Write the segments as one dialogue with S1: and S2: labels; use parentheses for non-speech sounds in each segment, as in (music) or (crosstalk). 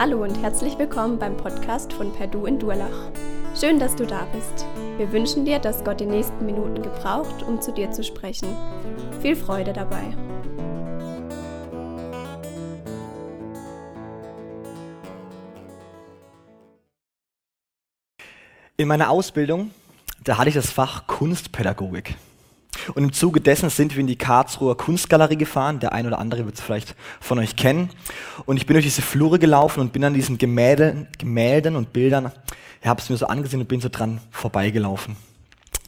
S1: Hallo und herzlich willkommen beim Podcast von Perdu in Durlach. Schön, dass du da bist. Wir wünschen dir, dass Gott die nächsten Minuten gebraucht, um zu dir zu sprechen. Viel Freude dabei.
S2: In meiner Ausbildung, da hatte ich das Fach Kunstpädagogik. Und im Zuge dessen sind wir in die Karlsruher Kunstgalerie gefahren. Der ein oder andere wird es vielleicht von euch kennen. Und ich bin durch diese Flure gelaufen und bin an diesen Gemälden, Gemälden und Bildern, ich habe es mir so angesehen und bin so dran vorbeigelaufen.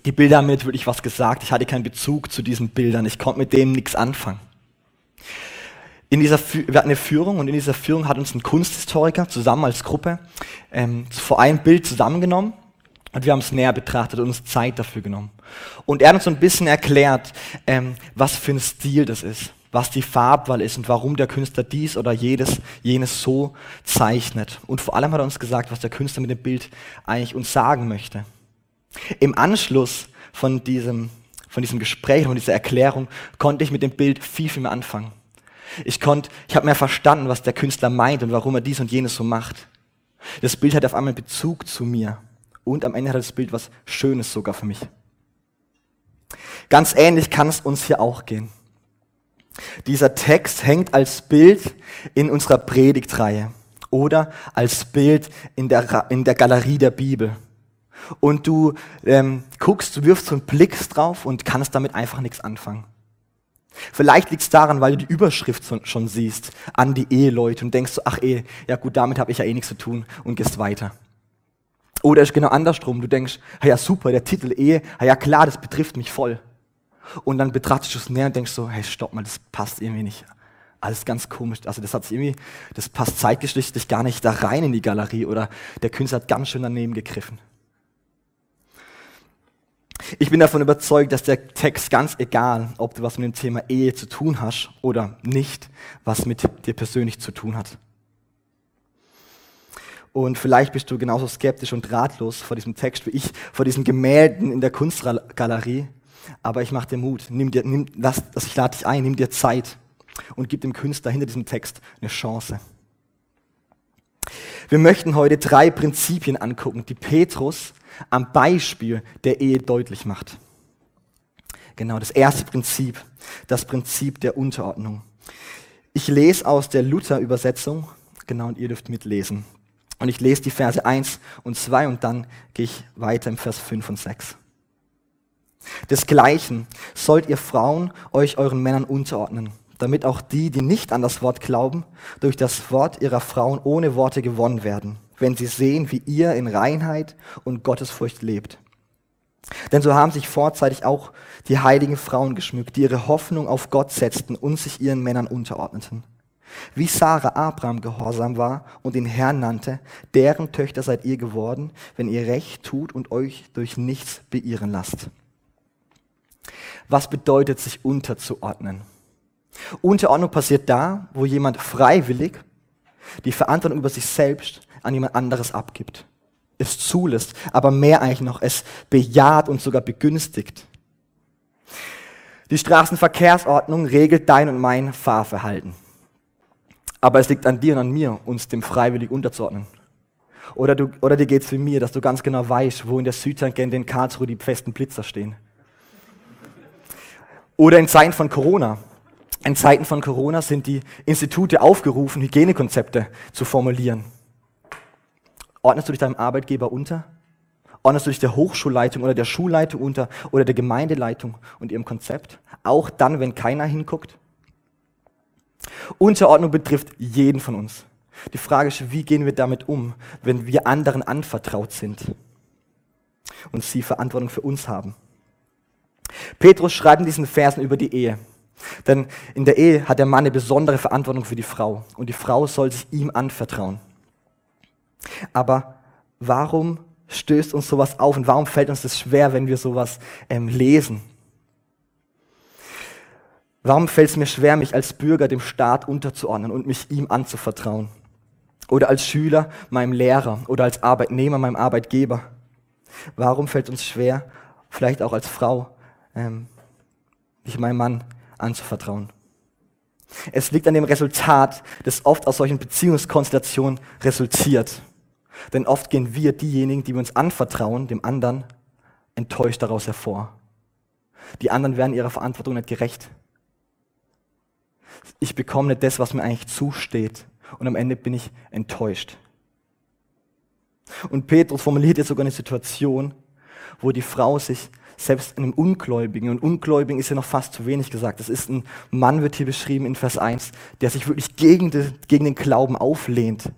S2: Die Bilder haben mir nicht wirklich was gesagt. Ich hatte keinen Bezug zu diesen Bildern. Ich konnte mit dem nichts anfangen. In dieser, wir hatten eine Führung und in dieser Führung hat uns ein Kunsthistoriker zusammen als Gruppe ähm, vor ein Bild zusammengenommen und wir haben es näher betrachtet und uns Zeit dafür genommen. Und er hat uns so ein bisschen erklärt, ähm, was für ein Stil das ist, was die Farbwahl ist und warum der Künstler dies oder jedes, jenes so zeichnet. Und vor allem hat er uns gesagt, was der Künstler mit dem Bild eigentlich uns sagen möchte. Im Anschluss von diesem, von diesem Gespräch und dieser Erklärung konnte ich mit dem Bild viel, viel mehr anfangen. Ich konnte, ich habe mehr verstanden, was der Künstler meint und warum er dies und jenes so macht. Das Bild hat auf einmal Bezug zu mir. Und am Ende hat das Bild was Schönes sogar für mich. Ganz ähnlich kann es uns hier auch gehen. Dieser Text hängt als Bild in unserer Predigtreihe oder als Bild in der, in der Galerie der Bibel. Und du ähm, guckst, wirfst so einen Blick drauf und kannst damit einfach nichts anfangen. Vielleicht liegt es daran, weil du die Überschrift schon siehst an die Eheleute und denkst so, ach eh, ja gut, damit habe ich ja eh nichts zu tun und gehst weiter. Oder ist genau andersrum. Du denkst, ja super, der Titel Ehe, ja klar, das betrifft mich voll. Und dann betrachtest du es näher und denkst so, hey, stopp mal, das passt irgendwie nicht. Alles ganz komisch. Also das hat irgendwie, das passt zeitgeschichtlich gar nicht da rein in die Galerie oder der Künstler hat ganz schön daneben gegriffen. Ich bin davon überzeugt, dass der Text ganz egal, ob du was mit dem Thema Ehe zu tun hast oder nicht, was mit dir persönlich zu tun hat. Und vielleicht bist du genauso skeptisch und ratlos vor diesem Text wie ich, vor diesen Gemälden in der Kunstgalerie. Aber ich mache dir Mut. Nimm dir, nimm, lass, ich lade dich ein, nimm dir Zeit und gib dem Künstler hinter diesem Text eine Chance. Wir möchten heute drei Prinzipien angucken, die Petrus am Beispiel der Ehe deutlich macht. Genau, das erste Prinzip, das Prinzip der Unterordnung. Ich lese aus der Luther-Übersetzung, genau, und ihr dürft mitlesen. Und ich lese die Verse 1 und 2 und dann gehe ich weiter im Vers 5 und 6. Desgleichen sollt ihr Frauen euch euren Männern unterordnen, damit auch die, die nicht an das Wort glauben, durch das Wort ihrer Frauen ohne Worte gewonnen werden, wenn sie sehen, wie ihr in Reinheit und Gottesfurcht lebt. Denn so haben sich vorzeitig auch die heiligen Frauen geschmückt, die ihre Hoffnung auf Gott setzten und sich ihren Männern unterordneten. Wie Sarah Abraham gehorsam war und den Herrn nannte, deren Töchter seid ihr geworden, wenn ihr Recht tut und euch durch nichts beirren lasst. Was bedeutet sich unterzuordnen? Unterordnung passiert da, wo jemand freiwillig die Verantwortung über sich selbst an jemand anderes abgibt. Es zulässt, aber mehr eigentlich noch, es bejaht und sogar begünstigt. Die Straßenverkehrsordnung regelt dein und mein Fahrverhalten. Aber es liegt an dir und an mir, uns dem freiwillig unterzuordnen. Oder, du, oder dir geht es wie mir, dass du ganz genau weißt, wo in der Südtangente in Karlsruhe die festen Blitzer stehen. Oder in Zeiten von Corona. In Zeiten von Corona sind die Institute aufgerufen, Hygienekonzepte zu formulieren. Ordnest du dich deinem Arbeitgeber unter? Ordnest du dich der Hochschulleitung oder der Schulleitung unter oder der Gemeindeleitung und ihrem Konzept? Auch dann, wenn keiner hinguckt? Unterordnung betrifft jeden von uns. Die Frage ist, wie gehen wir damit um, wenn wir anderen anvertraut sind und sie Verantwortung für uns haben. Petrus schreibt in diesen Versen über die Ehe. Denn in der Ehe hat der Mann eine besondere Verantwortung für die Frau und die Frau soll sich ihm anvertrauen. Aber warum stößt uns sowas auf und warum fällt uns das schwer, wenn wir sowas ähm, lesen? Warum fällt es mir schwer, mich als Bürger dem Staat unterzuordnen und mich ihm anzuvertrauen? Oder als Schüler meinem Lehrer oder als Arbeitnehmer meinem Arbeitgeber? Warum fällt es uns schwer, vielleicht auch als Frau, ähm, mich meinem Mann anzuvertrauen? Es liegt an dem Resultat, das oft aus solchen Beziehungskonstellationen resultiert. Denn oft gehen wir, diejenigen, die wir uns anvertrauen, dem anderen enttäuscht daraus hervor. Die anderen werden ihrer Verantwortung nicht gerecht. Ich bekomme nicht das, was mir eigentlich zusteht. Und am Ende bin ich enttäuscht. Und Petrus formuliert jetzt sogar eine Situation, wo die Frau sich selbst einem Ungläubigen, und Ungläubigen ist ja noch fast zu wenig gesagt, das ist ein Mann, wird hier beschrieben in Vers 1, der sich wirklich gegen, die, gegen den Glauben auflehnt.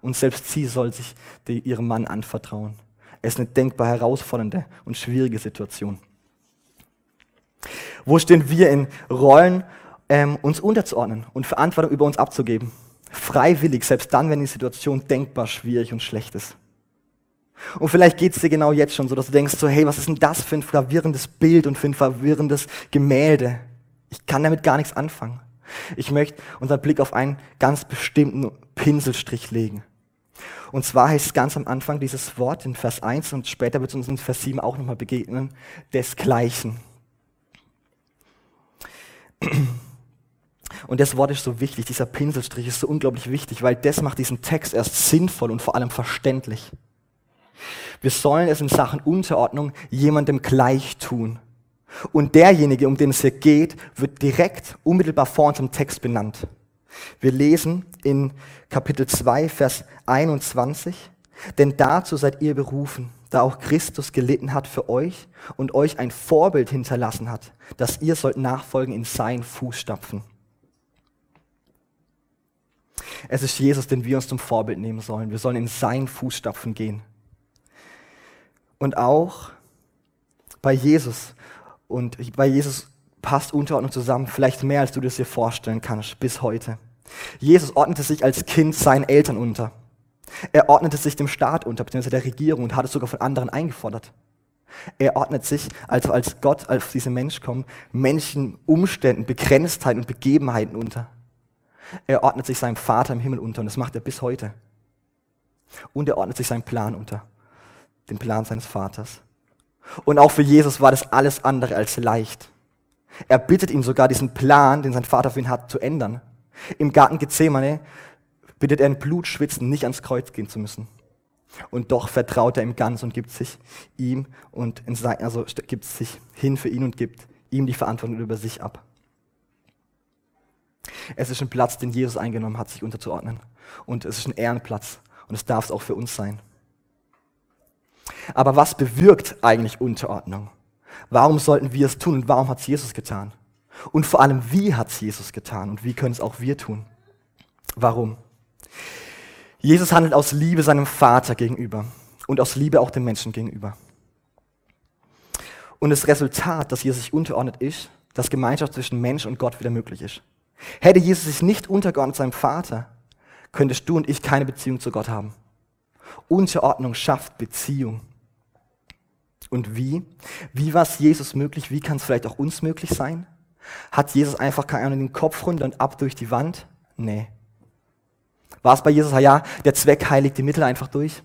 S2: Und selbst sie soll sich die, ihrem Mann anvertrauen. Es ist eine denkbar herausfordernde und schwierige Situation. Wo stehen wir in Rollen, ähm, uns unterzuordnen und Verantwortung über uns abzugeben? Freiwillig, selbst dann, wenn die Situation denkbar schwierig und schlecht ist. Und vielleicht geht es dir genau jetzt schon so, dass du denkst so, hey, was ist denn das für ein verwirrendes Bild und für ein verwirrendes Gemälde? Ich kann damit gar nichts anfangen. Ich möchte unseren Blick auf einen ganz bestimmten Pinselstrich legen. Und zwar heißt es ganz am Anfang dieses Wort in Vers 1 und später wird es uns in Vers 7 auch nochmal begegnen, desgleichen. (clears throat) Und das Wort ist so wichtig, dieser Pinselstrich ist so unglaublich wichtig, weil das macht diesen Text erst sinnvoll und vor allem verständlich. Wir sollen es in Sachen Unterordnung jemandem gleich tun. Und derjenige, um den es hier geht, wird direkt unmittelbar vor unserem Text benannt. Wir lesen in Kapitel 2, Vers 21, denn dazu seid ihr berufen, da auch Christus gelitten hat für euch und euch ein Vorbild hinterlassen hat, dass ihr sollt nachfolgen in seinen Fußstapfen. Es ist Jesus, den wir uns zum Vorbild nehmen sollen. Wir sollen in seinen Fußstapfen gehen. Und auch bei Jesus. Und bei Jesus passt Unterordnung zusammen, vielleicht mehr, als du das dir vorstellen kannst, bis heute. Jesus ordnete sich als Kind seinen Eltern unter. Er ordnete sich dem Staat unter, beziehungsweise der Regierung und hat es sogar von anderen eingefordert. Er ordnet sich, also als Gott, als diese Mensch kommt, Menschen Umständen, Begrenztheiten und Begebenheiten unter. Er ordnet sich seinem Vater im Himmel unter und das macht er bis heute. Und er ordnet sich seinen Plan unter den Plan seines Vaters. Und auch für Jesus war das alles andere als leicht. Er bittet ihm sogar, diesen Plan, den sein Vater für ihn hat, zu ändern. Im Garten Gethsemane bittet er in Blut schwitzen, nicht ans Kreuz gehen zu müssen. Und doch vertraut er ihm ganz und gibt sich ihm und sein, also gibt sich hin für ihn und gibt ihm die Verantwortung über sich ab. Es ist ein Platz, den Jesus eingenommen hat, sich unterzuordnen. Und es ist ein Ehrenplatz. Und es darf es auch für uns sein. Aber was bewirkt eigentlich Unterordnung? Warum sollten wir es tun und warum hat es Jesus getan? Und vor allem, wie hat es Jesus getan und wie können es auch wir tun? Warum? Jesus handelt aus Liebe seinem Vater gegenüber und aus Liebe auch den Menschen gegenüber. Und das Resultat, dass Jesus sich unterordnet, ist, dass Gemeinschaft zwischen Mensch und Gott wieder möglich ist. Hätte Jesus sich nicht untergeordnet seinem Vater, könntest du und ich keine Beziehung zu Gott haben. Unterordnung schafft Beziehung. Und wie? Wie war es Jesus möglich? Wie kann es vielleicht auch uns möglich sein? Hat Jesus einfach keine Ahnung, den Kopf runter und ab durch die Wand? Nee. War es bei Jesus, ja, der Zweck heiligt die Mittel einfach durch?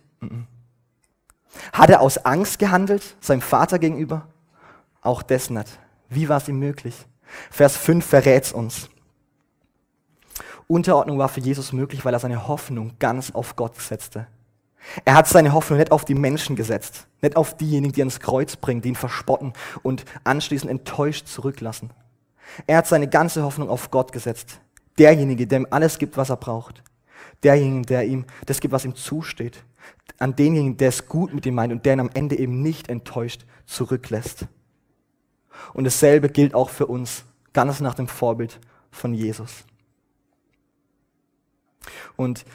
S2: Hat er aus Angst gehandelt, seinem Vater gegenüber? Auch das nicht. Wie war es ihm möglich? Vers 5 verrät es uns. Unterordnung war für Jesus möglich, weil er seine Hoffnung ganz auf Gott setzte. Er hat seine Hoffnung nicht auf die Menschen gesetzt, nicht auf diejenigen, die ans Kreuz bringen, die ihn verspotten und anschließend enttäuscht zurücklassen. Er hat seine ganze Hoffnung auf Gott gesetzt. Derjenige, der ihm alles gibt, was er braucht. Derjenige, der ihm das gibt, was ihm zusteht. An denjenigen, der es gut mit ihm meint und der ihn am Ende eben nicht enttäuscht zurücklässt. Und dasselbe gilt auch für uns, ganz nach dem Vorbild von Jesus. Und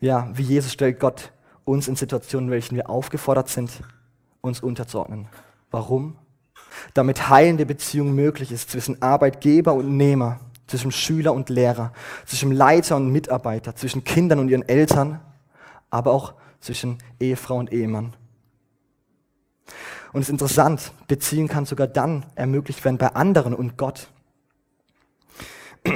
S2: ja, wie Jesus stellt Gott uns in Situationen, in welchen wir aufgefordert sind, uns unterzuordnen. Warum? Damit heilende Beziehung möglich ist zwischen Arbeitgeber und Nehmer, zwischen Schüler und Lehrer, zwischen Leiter und Mitarbeiter, zwischen Kindern und ihren Eltern, aber auch zwischen Ehefrau und Ehemann. Und es ist interessant, Beziehung kann sogar dann ermöglicht werden bei anderen und Gott. (clears throat)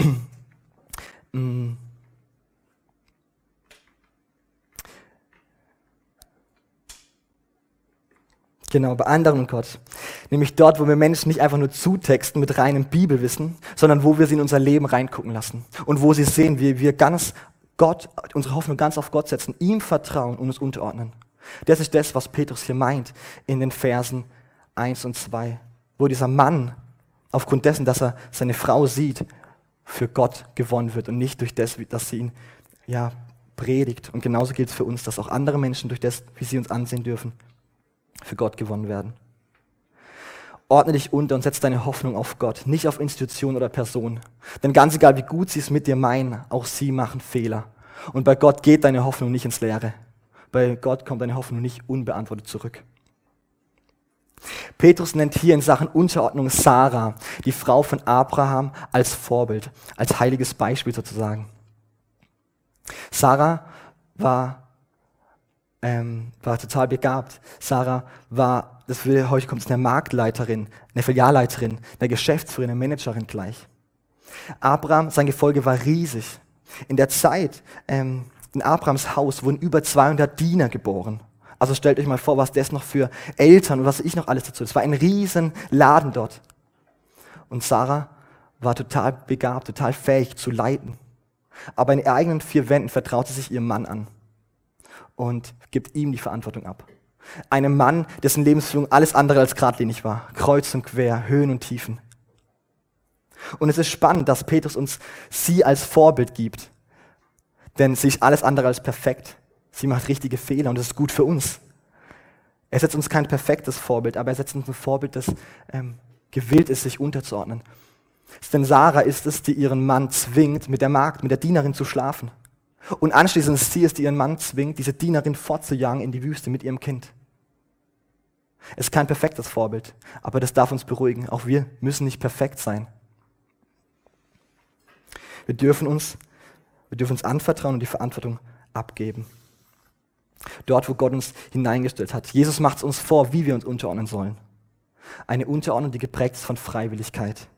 S2: Genau, bei anderen Gott. Nämlich dort, wo wir Menschen nicht einfach nur zutexten mit reinem Bibelwissen, sondern wo wir sie in unser Leben reingucken lassen. Und wo sie sehen, wie wir ganz Gott, unsere Hoffnung ganz auf Gott setzen, ihm vertrauen und uns unterordnen. Das ist das, was Petrus hier meint in den Versen 1 und 2, wo dieser Mann aufgrund dessen, dass er seine Frau sieht, für Gott gewonnen wird und nicht durch das, dass sie ihn ja, predigt. Und genauso gilt es für uns, dass auch andere Menschen durch das, wie sie uns ansehen dürfen, für Gott gewonnen werden. Ordne dich unter und setz deine Hoffnung auf Gott, nicht auf Institution oder Person. Denn ganz egal, wie gut sie es mit dir meinen, auch sie machen Fehler. Und bei Gott geht deine Hoffnung nicht ins Leere. Bei Gott kommt deine Hoffnung nicht unbeantwortet zurück. Petrus nennt hier in Sachen Unterordnung Sarah, die Frau von Abraham, als Vorbild, als heiliges Beispiel sozusagen. Sarah war, ähm, war total begabt. Sarah war, das will, heute kommt eine Marktleiterin, eine Filialleiterin, eine Geschäftsführerin, eine Managerin gleich. Abraham, sein Gefolge war riesig. In der Zeit, ähm, in Abrahams Haus wurden über 200 Diener geboren. Also stellt euch mal vor, was das noch für Eltern und was ich noch alles dazu. Es war ein riesen Laden dort. Und Sarah war total begabt, total fähig zu leiten. Aber in ihren eigenen vier Wänden vertraut sie sich ihrem Mann an und gibt ihm die Verantwortung ab. Einem Mann, dessen Lebensführung alles andere als geradlinig war. Kreuz und quer, Höhen und Tiefen. Und es ist spannend, dass Petrus uns sie als Vorbild gibt. Denn sie ist alles andere als perfekt. Sie macht richtige Fehler und das ist gut für uns. Er setzt uns kein perfektes Vorbild, aber er setzt uns ein Vorbild, das ähm, gewillt ist, sich unterzuordnen. Denn Sarah ist es, die ihren Mann zwingt, mit der Magd, mit der Dienerin zu schlafen. Und anschließend ist sie es, die ihren Mann zwingt, diese Dienerin fortzujagen in die Wüste mit ihrem Kind. Es ist kein perfektes Vorbild, aber das darf uns beruhigen. Auch wir müssen nicht perfekt sein. Wir dürfen uns, wir dürfen uns anvertrauen und die Verantwortung abgeben. Dort, wo Gott uns hineingestellt hat. Jesus macht es uns vor, wie wir uns unterordnen sollen. Eine Unterordnung, die geprägt ist von Freiwilligkeit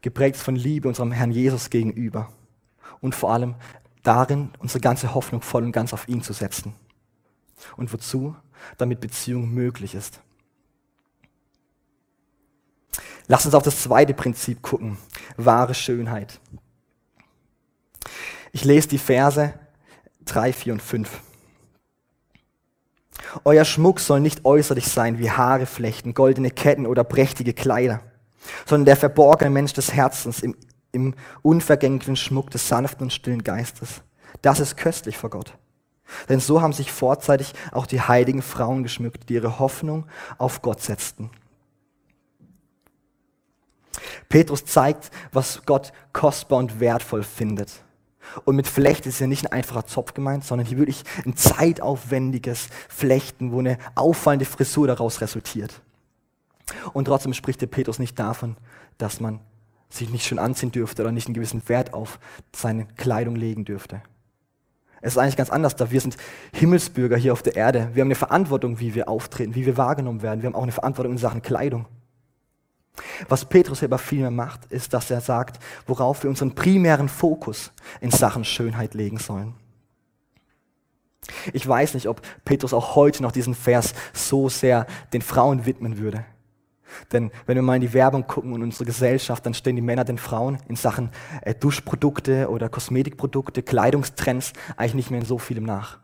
S2: geprägt von Liebe unserem Herrn Jesus gegenüber und vor allem darin, unsere ganze Hoffnung voll und ganz auf ihn zu setzen. Und wozu? Damit Beziehung möglich ist. Lass uns auf das zweite Prinzip gucken, wahre Schönheit. Ich lese die Verse 3, 4 und 5. Euer Schmuck soll nicht äußerlich sein wie Haare flechten, goldene Ketten oder prächtige Kleider sondern der verborgene Mensch des Herzens im, im unvergänglichen Schmuck des sanften und stillen Geistes. Das ist köstlich vor Gott. Denn so haben sich vorzeitig auch die heiligen Frauen geschmückt, die ihre Hoffnung auf Gott setzten. Petrus zeigt, was Gott kostbar und wertvoll findet. Und mit Flecht ist ja nicht ein einfacher Zopf gemeint, sondern hier wirklich ein zeitaufwendiges Flechten, wo eine auffallende Frisur daraus resultiert. Und trotzdem spricht der Petrus nicht davon, dass man sich nicht schön anziehen dürfte oder nicht einen gewissen Wert auf seine Kleidung legen dürfte. Es ist eigentlich ganz anders da. Wir sind Himmelsbürger hier auf der Erde. Wir haben eine Verantwortung, wie wir auftreten, wie wir wahrgenommen werden. Wir haben auch eine Verantwortung in Sachen Kleidung. Was Petrus aber vielmehr macht, ist, dass er sagt, worauf wir unseren primären Fokus in Sachen Schönheit legen sollen. Ich weiß nicht, ob Petrus auch heute noch diesen Vers so sehr den Frauen widmen würde. Denn wenn wir mal in die Werbung gucken und unsere Gesellschaft, dann stehen die Männer den Frauen in Sachen äh, Duschprodukte oder Kosmetikprodukte, Kleidungstrends eigentlich nicht mehr in so vielem nach.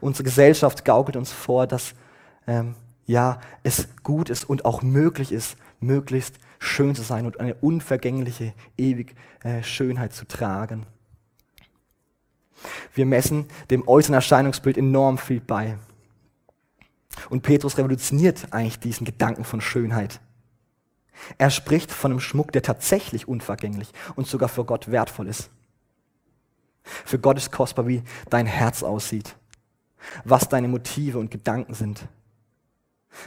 S2: Unsere Gesellschaft gaukelt uns vor, dass ähm, ja, es gut ist und auch möglich ist, möglichst schön zu sein und eine unvergängliche, ewige äh, Schönheit zu tragen. Wir messen dem äußeren Erscheinungsbild enorm viel bei. Und Petrus revolutioniert eigentlich diesen Gedanken von Schönheit. Er spricht von einem Schmuck, der tatsächlich unvergänglich und sogar für Gott wertvoll ist. Für Gott ist kostbar, wie dein Herz aussieht, was deine Motive und Gedanken sind.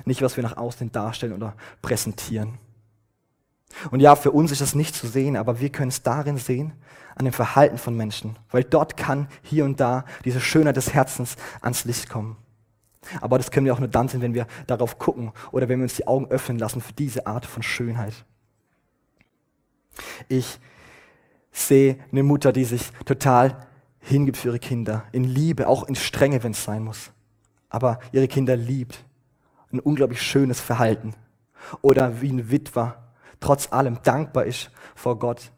S2: Nicht, was wir nach außen darstellen oder präsentieren. Und ja, für uns ist das nicht zu sehen, aber wir können es darin sehen, an dem Verhalten von Menschen, weil dort kann hier und da diese Schönheit des Herzens ans Licht kommen. Aber das können wir auch nur dann sehen, wenn wir darauf gucken oder wenn wir uns die Augen öffnen lassen für diese Art von Schönheit. Ich sehe eine Mutter, die sich total hingibt für ihre Kinder, in Liebe, auch in Strenge, wenn es sein muss. Aber ihre Kinder liebt. Ein unglaublich schönes Verhalten. Oder wie ein Witwer trotz allem dankbar ist vor Gott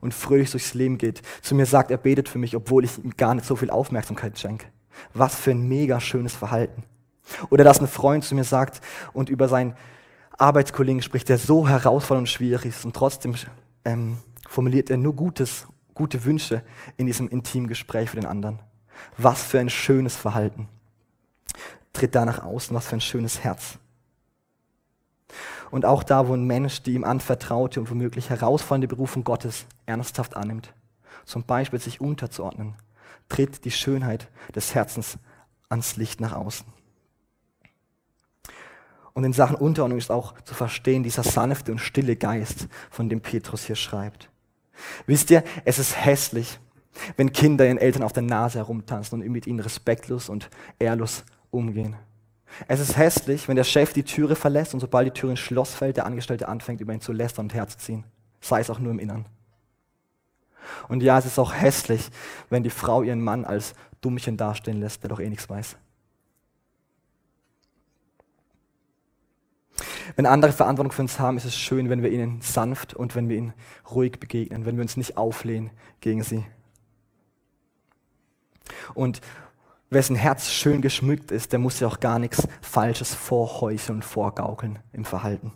S2: und fröhlich durchs Leben geht. Zu mir sagt, er betet für mich, obwohl ich ihm gar nicht so viel Aufmerksamkeit schenke. Was für ein mega schönes Verhalten. Oder dass ein Freund zu mir sagt und über seinen Arbeitskollegen spricht, der so herausfordernd und schwierig ist und trotzdem ähm, formuliert er nur Gutes, gute Wünsche in diesem intimen Gespräch für den anderen. Was für ein schönes Verhalten. Tritt da nach außen, was für ein schönes Herz. Und auch da, wo ein Mensch die ihm anvertraute und womöglich herausfordernde Berufung Gottes ernsthaft annimmt, zum Beispiel sich unterzuordnen, tritt die Schönheit des Herzens ans Licht nach außen. Und in Sachen Unterordnung ist auch zu verstehen dieser sanfte und stille Geist, von dem Petrus hier schreibt. Wisst ihr, es ist hässlich, wenn Kinder ihren Eltern auf der Nase herumtanzen und mit ihnen respektlos und ehrlos umgehen. Es ist hässlich, wenn der Chef die Türe verlässt und sobald die Tür ins Schloss fällt, der Angestellte anfängt, über ihn zu lästern und herzuziehen. Sei es auch nur im Innern. Und ja, es ist auch hässlich, wenn die Frau ihren Mann als Dummchen dastehen lässt, der doch eh nichts weiß. Wenn andere Verantwortung für uns haben, ist es schön, wenn wir ihnen sanft und wenn wir ihnen ruhig begegnen, wenn wir uns nicht auflehnen gegen sie. Und wessen Herz schön geschmückt ist, der muss ja auch gar nichts Falsches vorheucheln und vorgaukeln im Verhalten.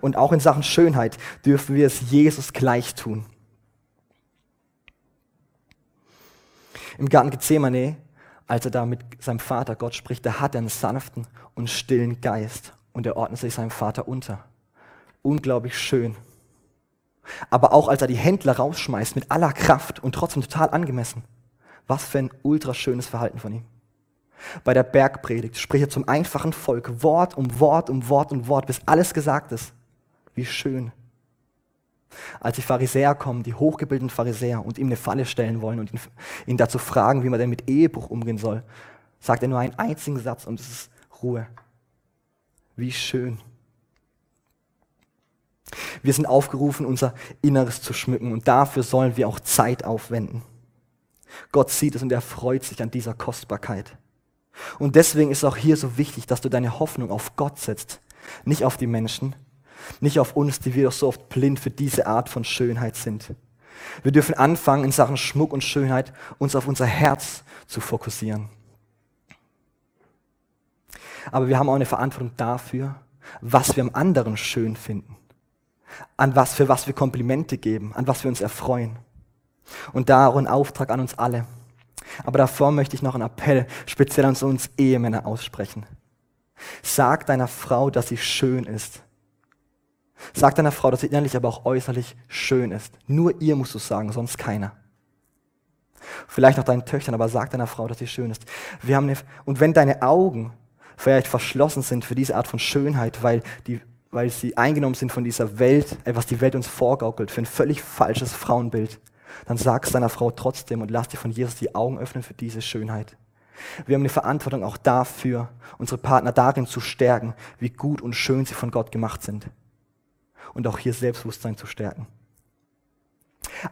S2: Und auch in Sachen Schönheit dürfen wir es Jesus gleich tun. Im Garten Gethsemane, als er da mit seinem Vater Gott spricht, da hat er einen sanften und stillen Geist und er ordnet sich seinem Vater unter. Unglaublich schön. Aber auch als er die Händler rausschmeißt mit aller Kraft und trotzdem total angemessen. Was für ein ultraschönes Verhalten von ihm. Bei der Bergpredigt spricht er zum einfachen Volk Wort um Wort um Wort um Wort, bis alles gesagt ist. Wie schön. Als die Pharisäer kommen, die hochgebildeten Pharisäer, und ihm eine Falle stellen wollen und ihn, ihn dazu fragen, wie man denn mit Ehebruch umgehen soll, sagt er nur einen einzigen Satz und es ist Ruhe. Wie schön. Wir sind aufgerufen, unser Inneres zu schmücken und dafür sollen wir auch Zeit aufwenden. Gott sieht es und er freut sich an dieser Kostbarkeit. Und deswegen ist auch hier so wichtig, dass du deine Hoffnung auf Gott setzt, nicht auf die Menschen, nicht auf uns, die wir doch so oft blind für diese Art von Schönheit sind. Wir dürfen anfangen, in Sachen Schmuck und Schönheit uns auf unser Herz zu fokussieren. Aber wir haben auch eine Verantwortung dafür, was wir am anderen schön finden, an was, für was wir Komplimente geben, an was wir uns erfreuen. Und da auch ein Auftrag an uns alle. Aber davor möchte ich noch einen Appell speziell an uns Ehemänner aussprechen. Sag deiner Frau, dass sie schön ist. Sag deiner Frau, dass sie innerlich, aber auch äußerlich schön ist. Nur ihr musst du sagen, sonst keiner. Vielleicht noch deinen Töchtern, aber sag deiner Frau, dass sie schön ist. Wir haben eine, und wenn deine Augen vielleicht verschlossen sind für diese Art von Schönheit, weil, die, weil sie eingenommen sind von dieser Welt, was die Welt uns vorgaukelt, für ein völlig falsches Frauenbild, dann sag es deiner Frau trotzdem und lass dir von Jesus die Augen öffnen für diese Schönheit. Wir haben eine Verantwortung auch dafür, unsere Partner darin zu stärken, wie gut und schön sie von Gott gemacht sind. Und auch hier Selbstbewusstsein zu stärken.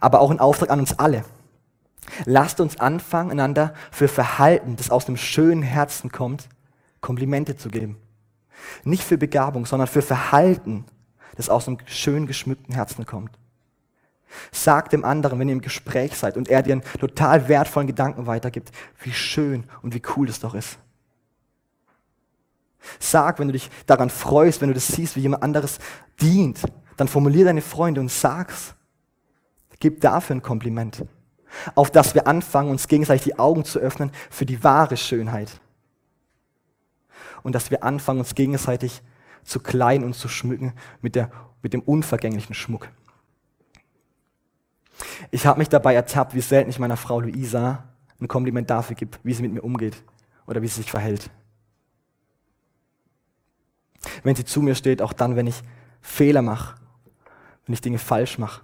S2: Aber auch ein Auftrag an uns alle. Lasst uns anfangen, einander für Verhalten, das aus einem schönen Herzen kommt, Komplimente zu geben. Nicht für Begabung, sondern für Verhalten, das aus einem schön geschmückten Herzen kommt. Sag dem anderen, wenn ihr im Gespräch seid und er dir einen total wertvollen Gedanken weitergibt, wie schön und wie cool das doch ist. Sag, wenn du dich daran freust, wenn du das siehst, wie jemand anderes dient, dann formulier deine Freunde und sag's. Gib dafür ein Kompliment. Auf das wir anfangen, uns gegenseitig die Augen zu öffnen für die wahre Schönheit. Und dass wir anfangen, uns gegenseitig zu klein und zu schmücken mit, der, mit dem unvergänglichen Schmuck. Ich habe mich dabei ertappt, wie selten ich meiner Frau Luisa ein Kompliment dafür gebe, wie sie mit mir umgeht oder wie sie sich verhält. Wenn sie zu mir steht, auch dann, wenn ich Fehler mache, wenn ich Dinge falsch mache.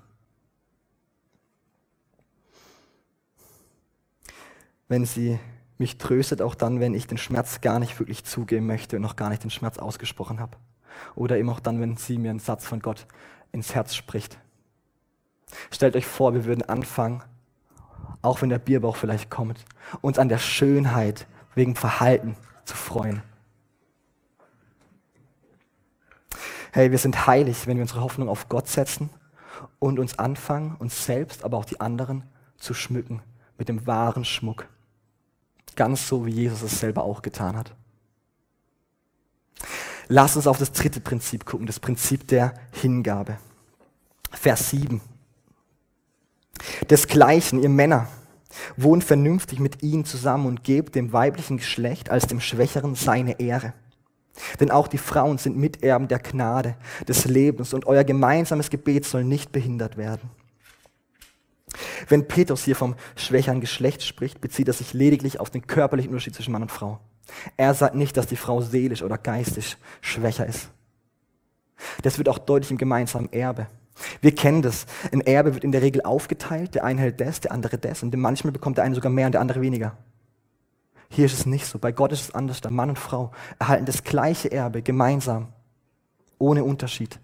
S2: Wenn sie mich tröstet, auch dann, wenn ich den Schmerz gar nicht wirklich zugeben möchte und noch gar nicht den Schmerz ausgesprochen habe. Oder eben auch dann, wenn sie mir einen Satz von Gott ins Herz spricht. Stellt euch vor, wir würden anfangen, auch wenn der Bierbauch vielleicht kommt, uns an der Schönheit wegen Verhalten zu freuen. Hey, wir sind heilig, wenn wir unsere Hoffnung auf Gott setzen und uns anfangen, uns selbst, aber auch die anderen zu schmücken mit dem wahren Schmuck. Ganz so, wie Jesus es selber auch getan hat. Lass uns auf das dritte Prinzip gucken, das Prinzip der Hingabe. Vers 7. Desgleichen, ihr Männer, wohnt vernünftig mit ihnen zusammen und gebt dem weiblichen Geschlecht als dem Schwächeren seine Ehre. Denn auch die Frauen sind Miterben der Gnade, des Lebens und euer gemeinsames Gebet soll nicht behindert werden. Wenn Petrus hier vom schwächeren Geschlecht spricht, bezieht er sich lediglich auf den körperlichen Unterschied zwischen Mann und Frau. Er sagt nicht, dass die Frau seelisch oder geistig schwächer ist. Das wird auch deutlich im gemeinsamen Erbe. Wir kennen das. Ein Erbe wird in der Regel aufgeteilt. Der eine hält das, der andere das. Und manchmal bekommt der eine sogar mehr und der andere weniger. Hier ist es nicht so. Bei Gott ist es anders. Der Mann und Frau erhalten das gleiche Erbe gemeinsam, ohne Unterschied.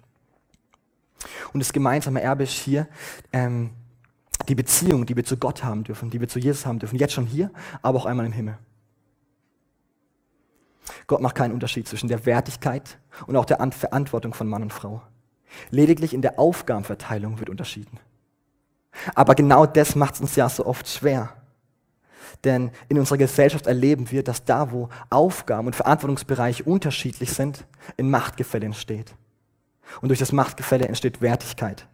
S2: Und das gemeinsame Erbe ist hier ähm, die Beziehung, die wir zu Gott haben dürfen, die wir zu Jesus haben dürfen. Jetzt schon hier, aber auch einmal im Himmel. Gott macht keinen Unterschied zwischen der Wertigkeit und auch der Verantwortung von Mann und Frau. Lediglich in der Aufgabenverteilung wird unterschieden. Aber genau das macht es uns ja so oft schwer. Denn in unserer Gesellschaft erleben wir, dass da, wo Aufgaben und Verantwortungsbereiche unterschiedlich sind, ein Machtgefälle entsteht. Und durch das Machtgefälle entsteht Wertigkeit.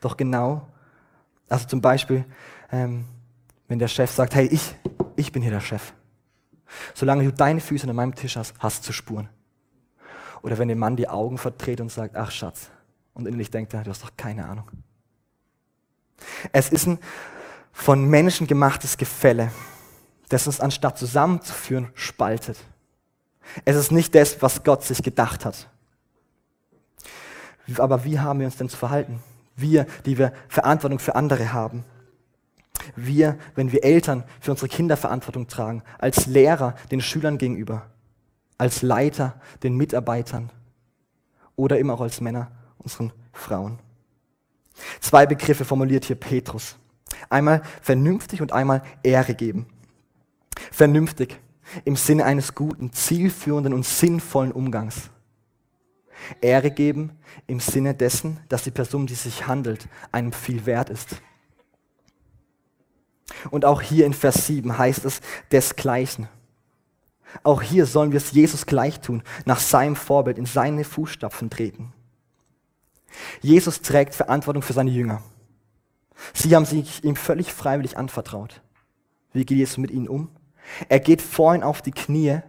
S2: Doch genau, also zum Beispiel, ähm, wenn der Chef sagt, hey, ich, ich bin hier der Chef. Solange du deine Füße an meinem Tisch hast, hast du Spuren. Oder wenn der Mann die Augen verdreht und sagt, ach Schatz, und innerlich denkt er, du hast doch keine Ahnung. Es ist ein von Menschen gemachtes Gefälle, das uns anstatt zusammenzuführen, spaltet. Es ist nicht das, was Gott sich gedacht hat. Aber wie haben wir uns denn zu verhalten? Wir, die wir Verantwortung für andere haben. Wir, wenn wir Eltern für unsere Kinder Verantwortung tragen, als Lehrer den Schülern gegenüber, als Leiter den Mitarbeitern oder eben auch als Männer unseren Frauen. Zwei Begriffe formuliert hier Petrus. Einmal vernünftig und einmal Ehre geben. Vernünftig im Sinne eines guten, zielführenden und sinnvollen Umgangs. Ehre geben im Sinne dessen, dass die Person, die sich handelt, einem viel wert ist. Und auch hier in Vers 7 heißt es desgleichen. Auch hier sollen wir es Jesus gleich tun, nach seinem Vorbild, in seine Fußstapfen treten. Jesus trägt Verantwortung für seine Jünger. Sie haben sich ihm völlig freiwillig anvertraut. Wie geht Jesus mit ihnen um? Er geht vor ihnen auf die Knie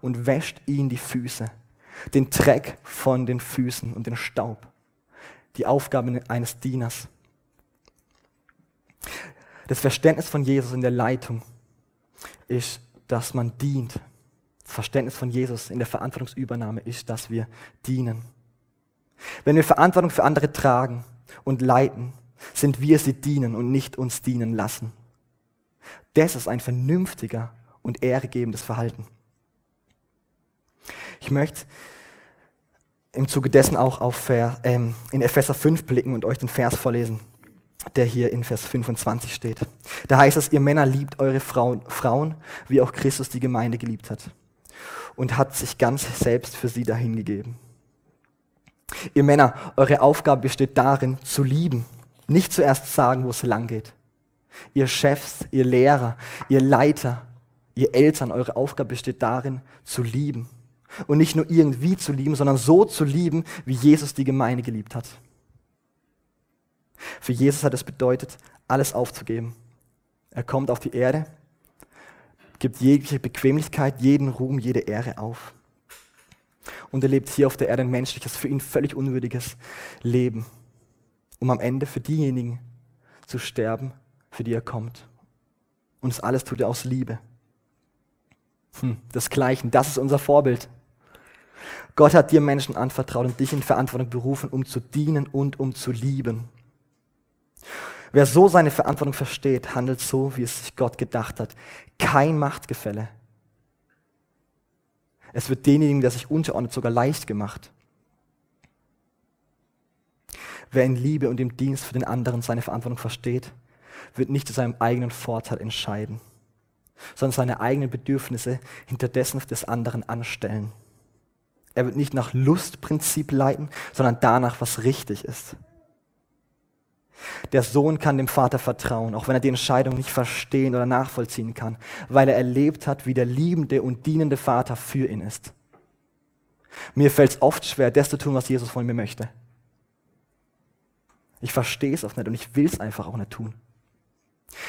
S2: und wäscht ihnen die Füße, den Dreck von den Füßen und den Staub. Die Aufgabe eines Dieners. Das Verständnis von Jesus in der Leitung ist, dass man dient, Verständnis von Jesus in der Verantwortungsübernahme ist, dass wir dienen. Wenn wir Verantwortung für andere tragen und leiten, sind wir sie dienen und nicht uns dienen lassen. Das ist ein vernünftiger und ehregebendes Verhalten. Ich möchte im Zuge dessen auch auf ähm, in Epheser 5 blicken und euch den Vers vorlesen, der hier in Vers 25 steht. Da heißt es, ihr Männer liebt eure Frauen, Frauen, wie auch Christus die Gemeinde geliebt hat und hat sich ganz selbst für sie dahingegeben. Ihr Männer, eure Aufgabe besteht darin, zu lieben, nicht zuerst sagen, wo es lang geht. Ihr Chefs, ihr Lehrer, ihr Leiter, ihr Eltern, eure Aufgabe besteht darin, zu lieben. Und nicht nur irgendwie zu lieben, sondern so zu lieben, wie Jesus die Gemeinde geliebt hat. Für Jesus hat es bedeutet, alles aufzugeben. Er kommt auf die Erde, gibt jegliche Bequemlichkeit, jeden Ruhm, jede Ehre auf. Und er lebt hier auf der Erde ein menschliches, für ihn völlig unwürdiges Leben, um am Ende für diejenigen zu sterben, für die er kommt. Und das alles tut er aus Liebe. Hm, desgleichen, das ist unser Vorbild. Gott hat dir Menschen anvertraut und dich in Verantwortung berufen, um zu dienen und um zu lieben. Wer so seine Verantwortung versteht, handelt so, wie es sich Gott gedacht hat. Kein Machtgefälle. Es wird denjenigen, der sich unterordnet, sogar leicht gemacht. Wer in Liebe und im Dienst für den anderen seine Verantwortung versteht, wird nicht zu seinem eigenen Vorteil entscheiden, sondern seine eigenen Bedürfnisse hinter dessen des anderen anstellen. Er wird nicht nach Lustprinzip leiten, sondern danach, was richtig ist. Der Sohn kann dem Vater vertrauen, auch wenn er die Entscheidung nicht verstehen oder nachvollziehen kann, weil er erlebt hat, wie der liebende und dienende Vater für ihn ist. Mir fällt es oft schwer, das zu tun, was Jesus von mir möchte. Ich verstehe es oft nicht und ich will es einfach auch nicht tun.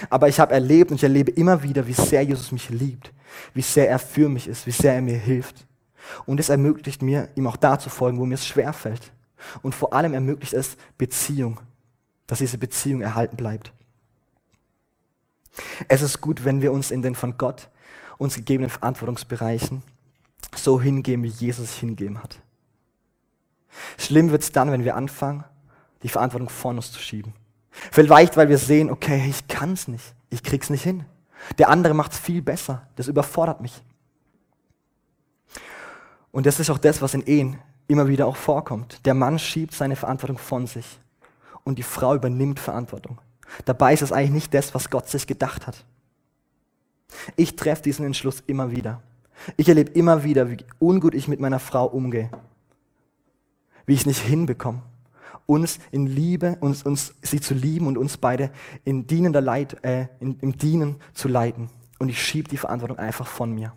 S2: Aber ich habe erlebt und ich erlebe immer wieder, wie sehr Jesus mich liebt, wie sehr er für mich ist, wie sehr er mir hilft. Und es ermöglicht mir, ihm auch da zu folgen, wo mir es schwer fällt. Und vor allem ermöglicht es Beziehung, dass diese Beziehung erhalten bleibt. Es ist gut, wenn wir uns in den von Gott uns gegebenen Verantwortungsbereichen so hingeben, wie Jesus sich hingeben hat. Schlimm wird es dann, wenn wir anfangen, die Verantwortung von uns zu schieben. Vielleicht, weil wir sehen, okay, ich kann es nicht, ich krieg's nicht hin. Der andere macht es viel besser, das überfordert mich. Und das ist auch das, was in Ehen immer wieder auch vorkommt. Der Mann schiebt seine Verantwortung von sich und die Frau übernimmt Verantwortung. Dabei ist es eigentlich nicht das, was Gott sich gedacht hat. Ich treffe diesen Entschluss immer wieder. Ich erlebe immer wieder, wie ungut ich mit meiner Frau umgehe. Wie ich es nicht hinbekomme, uns in Liebe, uns, uns, sie zu lieben und uns beide in dienender Leit, äh, in, im Dienen zu leiten. Und ich schiebe die Verantwortung einfach von mir.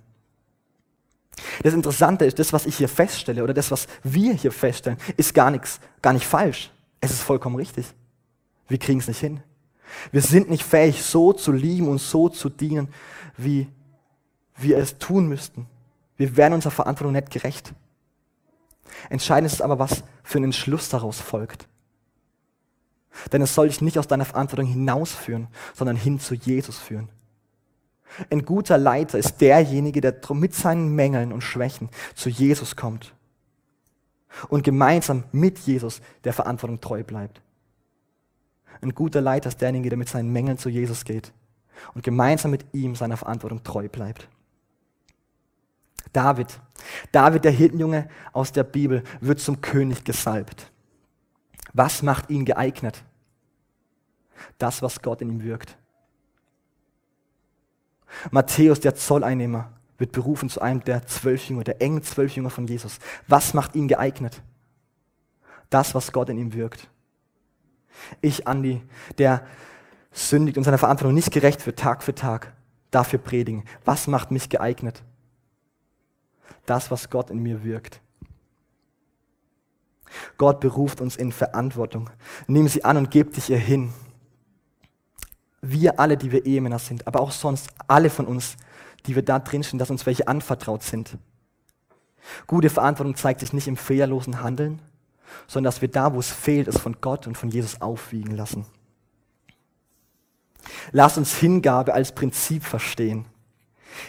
S2: Das Interessante ist, das, was ich hier feststelle oder das, was wir hier feststellen, ist gar nichts, gar nicht falsch. Es ist vollkommen richtig. Wir kriegen es nicht hin. Wir sind nicht fähig, so zu lieben und so zu dienen, wie wir es tun müssten. Wir werden unserer Verantwortung nicht gerecht. Entscheidend ist aber, was für ein Entschluss daraus folgt. Denn es soll dich nicht aus deiner Verantwortung hinausführen, sondern hin zu Jesus führen. Ein guter Leiter ist derjenige, der mit seinen Mängeln und Schwächen zu Jesus kommt und gemeinsam mit Jesus der Verantwortung treu bleibt. Ein guter Leiter ist derjenige, der mit seinen Mängeln zu Jesus geht und gemeinsam mit ihm seiner Verantwortung treu bleibt. David, David, der Hirtenjunge aus der Bibel, wird zum König gesalbt. Was macht ihn geeignet? Das, was Gott in ihm wirkt. Matthäus, der Zolleinnehmer, wird berufen zu einem der zwölf Jünger, der engen zwölf Jünger von Jesus. Was macht ihn geeignet? Das, was Gott in ihm wirkt. Ich, Andi, der sündigt und seiner Verantwortung nicht gerecht wird, Tag für Tag, dafür predigen. Was macht mich geeignet? Das, was Gott in mir wirkt. Gott beruft uns in Verantwortung. Nimm sie an und gib dich ihr hin wir alle, die wir Ehemänner sind, aber auch sonst alle von uns, die wir da drin stehen, dass uns welche anvertraut sind. Gute Verantwortung zeigt sich nicht im fehlerlosen Handeln, sondern dass wir da, wo es fehlt, es von Gott und von Jesus aufwiegen lassen. Lass uns Hingabe als Prinzip verstehen.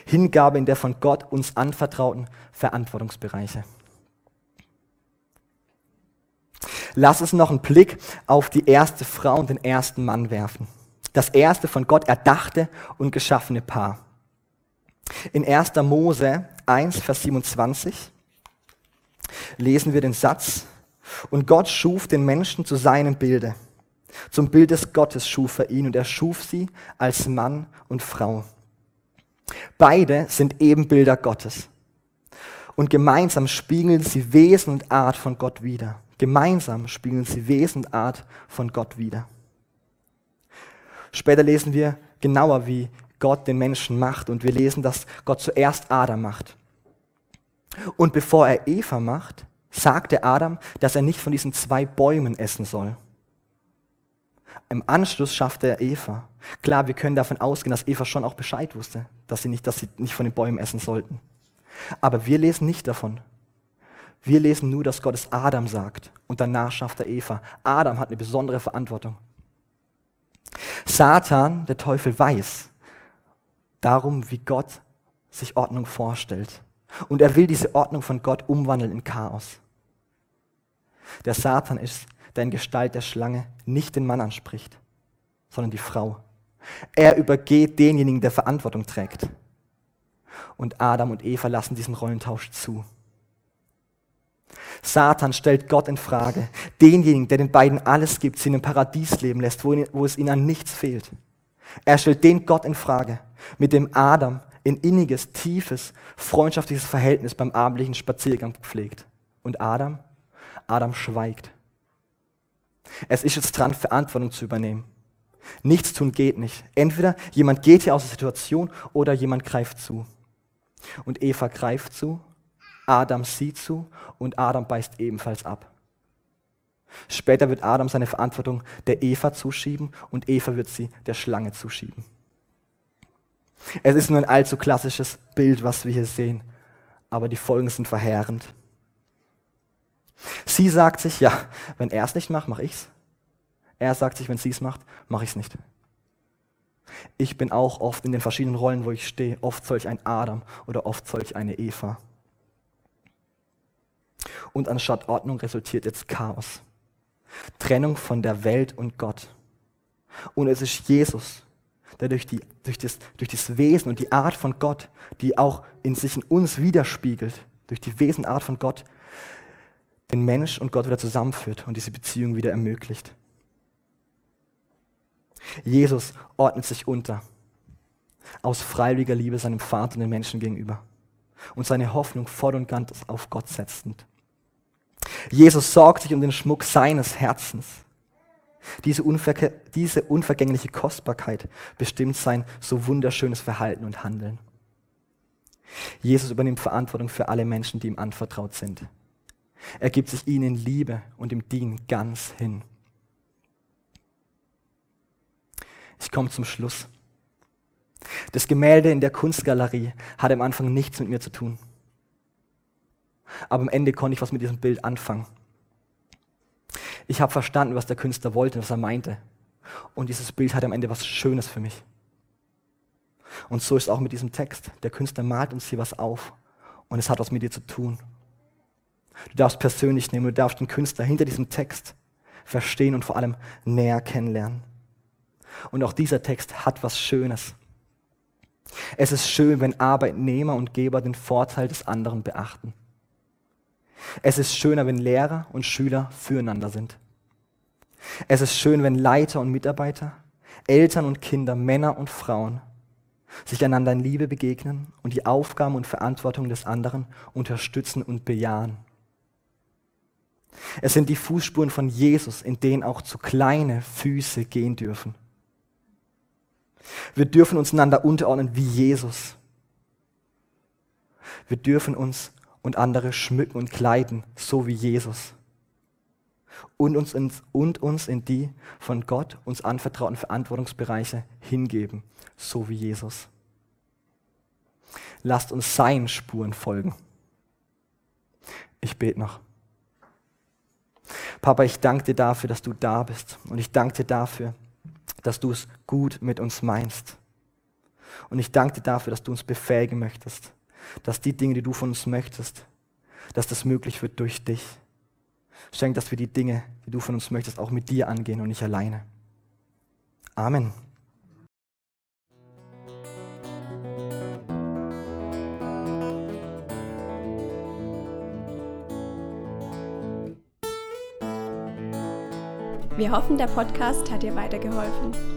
S2: Hingabe in der von Gott uns anvertrauten Verantwortungsbereiche. Lass uns noch einen Blick auf die erste Frau und den ersten Mann werfen das erste von Gott erdachte und geschaffene Paar. In 1. Mose 1, Vers 27 lesen wir den Satz, und Gott schuf den Menschen zu seinem Bilde. Zum Bild des Gottes schuf er ihn und er schuf sie als Mann und Frau. Beide sind Ebenbilder Gottes. Und gemeinsam spiegeln sie Wesen und Art von Gott wider. Gemeinsam spiegeln sie Wesen und Art von Gott wider. Später lesen wir genauer, wie Gott den Menschen macht und wir lesen, dass Gott zuerst Adam macht. Und bevor er Eva macht, sagt er Adam, dass er nicht von diesen zwei Bäumen essen soll. Im Anschluss schafft er Eva. Klar, wir können davon ausgehen, dass Eva schon auch Bescheid wusste, dass sie nicht, dass sie nicht von den Bäumen essen sollten. Aber wir lesen nicht davon. Wir lesen nur, dass Gott es Adam sagt und danach schafft er Eva. Adam hat eine besondere Verantwortung. Satan, der Teufel, weiß darum, wie Gott sich Ordnung vorstellt. Und er will diese Ordnung von Gott umwandeln in Chaos. Der Satan ist, der in Gestalt der Schlange nicht den Mann anspricht, sondern die Frau. Er übergeht denjenigen, der Verantwortung trägt. Und Adam und Eva lassen diesen Rollentausch zu. Satan stellt Gott in Frage. Denjenigen, der den beiden alles gibt, sie in einem Paradies leben lässt, wo, wo es ihnen an nichts fehlt. Er stellt den Gott in Frage, mit dem Adam in inniges, tiefes, freundschaftliches Verhältnis beim abendlichen Spaziergang pflegt. Und Adam? Adam schweigt. Es ist jetzt dran, Verantwortung zu übernehmen. Nichts tun geht nicht. Entweder jemand geht hier aus der Situation oder jemand greift zu. Und Eva greift zu, Adam sieht zu und Adam beißt ebenfalls ab. Später wird Adam seine Verantwortung der Eva zuschieben und Eva wird sie der Schlange zuschieben. Es ist nur ein allzu klassisches Bild, was wir hier sehen, aber die Folgen sind verheerend. Sie sagt sich, ja, wenn er es nicht macht, mache ich's. Er sagt sich, wenn sie es macht, mache ich es nicht. Ich bin auch oft in den verschiedenen Rollen, wo ich stehe, oft solch ein Adam oder oft solch eine Eva. Und anstatt Ordnung resultiert jetzt Chaos. Trennung von der Welt und Gott. Und es ist Jesus, der durch, die, durch, das, durch das Wesen und die Art von Gott, die auch in sich in uns widerspiegelt, durch die Wesenart von Gott, den Mensch und Gott wieder zusammenführt und diese Beziehung wieder ermöglicht. Jesus ordnet sich unter, aus freiwilliger Liebe seinem Vater und den Menschen gegenüber und seine Hoffnung voll und ganz auf Gott setzend. Jesus sorgt sich um den Schmuck seines Herzens. Diese, unver diese unvergängliche Kostbarkeit bestimmt sein so wunderschönes Verhalten und Handeln. Jesus übernimmt Verantwortung für alle Menschen, die ihm anvertraut sind. Er gibt sich ihnen in Liebe und im Dienen ganz hin. Ich komme zum Schluss. Das Gemälde in der Kunstgalerie hat am Anfang nichts mit mir zu tun. Aber am Ende konnte ich was mit diesem Bild anfangen. Ich habe verstanden, was der Künstler wollte, was er meinte. Und dieses Bild hat am Ende was Schönes für mich. Und so ist es auch mit diesem Text. Der Künstler malt uns hier was auf und es hat was mit dir zu tun. Du darfst persönlich nehmen, du darfst den Künstler hinter diesem Text verstehen und vor allem näher kennenlernen. Und auch dieser Text hat was Schönes. Es ist schön, wenn Arbeitnehmer und Geber den Vorteil des anderen beachten. Es ist schöner, wenn Lehrer und Schüler füreinander sind. Es ist schön, wenn Leiter und Mitarbeiter, Eltern und Kinder, Männer und Frauen sich einander in Liebe begegnen und die Aufgaben und Verantwortung des anderen unterstützen und bejahen. Es sind die Fußspuren von Jesus, in denen auch zu kleine Füße gehen dürfen. Wir dürfen uns einander unterordnen wie Jesus. Wir dürfen uns und andere schmücken und kleiden, so wie Jesus. Und uns, in, und uns in die von Gott uns anvertrauten Verantwortungsbereiche hingeben, so wie Jesus. Lasst uns seinen Spuren folgen. Ich bete noch. Papa, ich danke dir dafür, dass du da bist. Und ich danke dir dafür, dass du es gut mit uns meinst. Und ich danke dir dafür, dass du uns befähigen möchtest, dass die Dinge, die du von uns möchtest, dass das möglich wird durch dich. Schenk, dass wir die Dinge, die du von uns möchtest, auch mit dir angehen und nicht alleine. Amen.
S1: Wir hoffen, der Podcast hat dir weitergeholfen.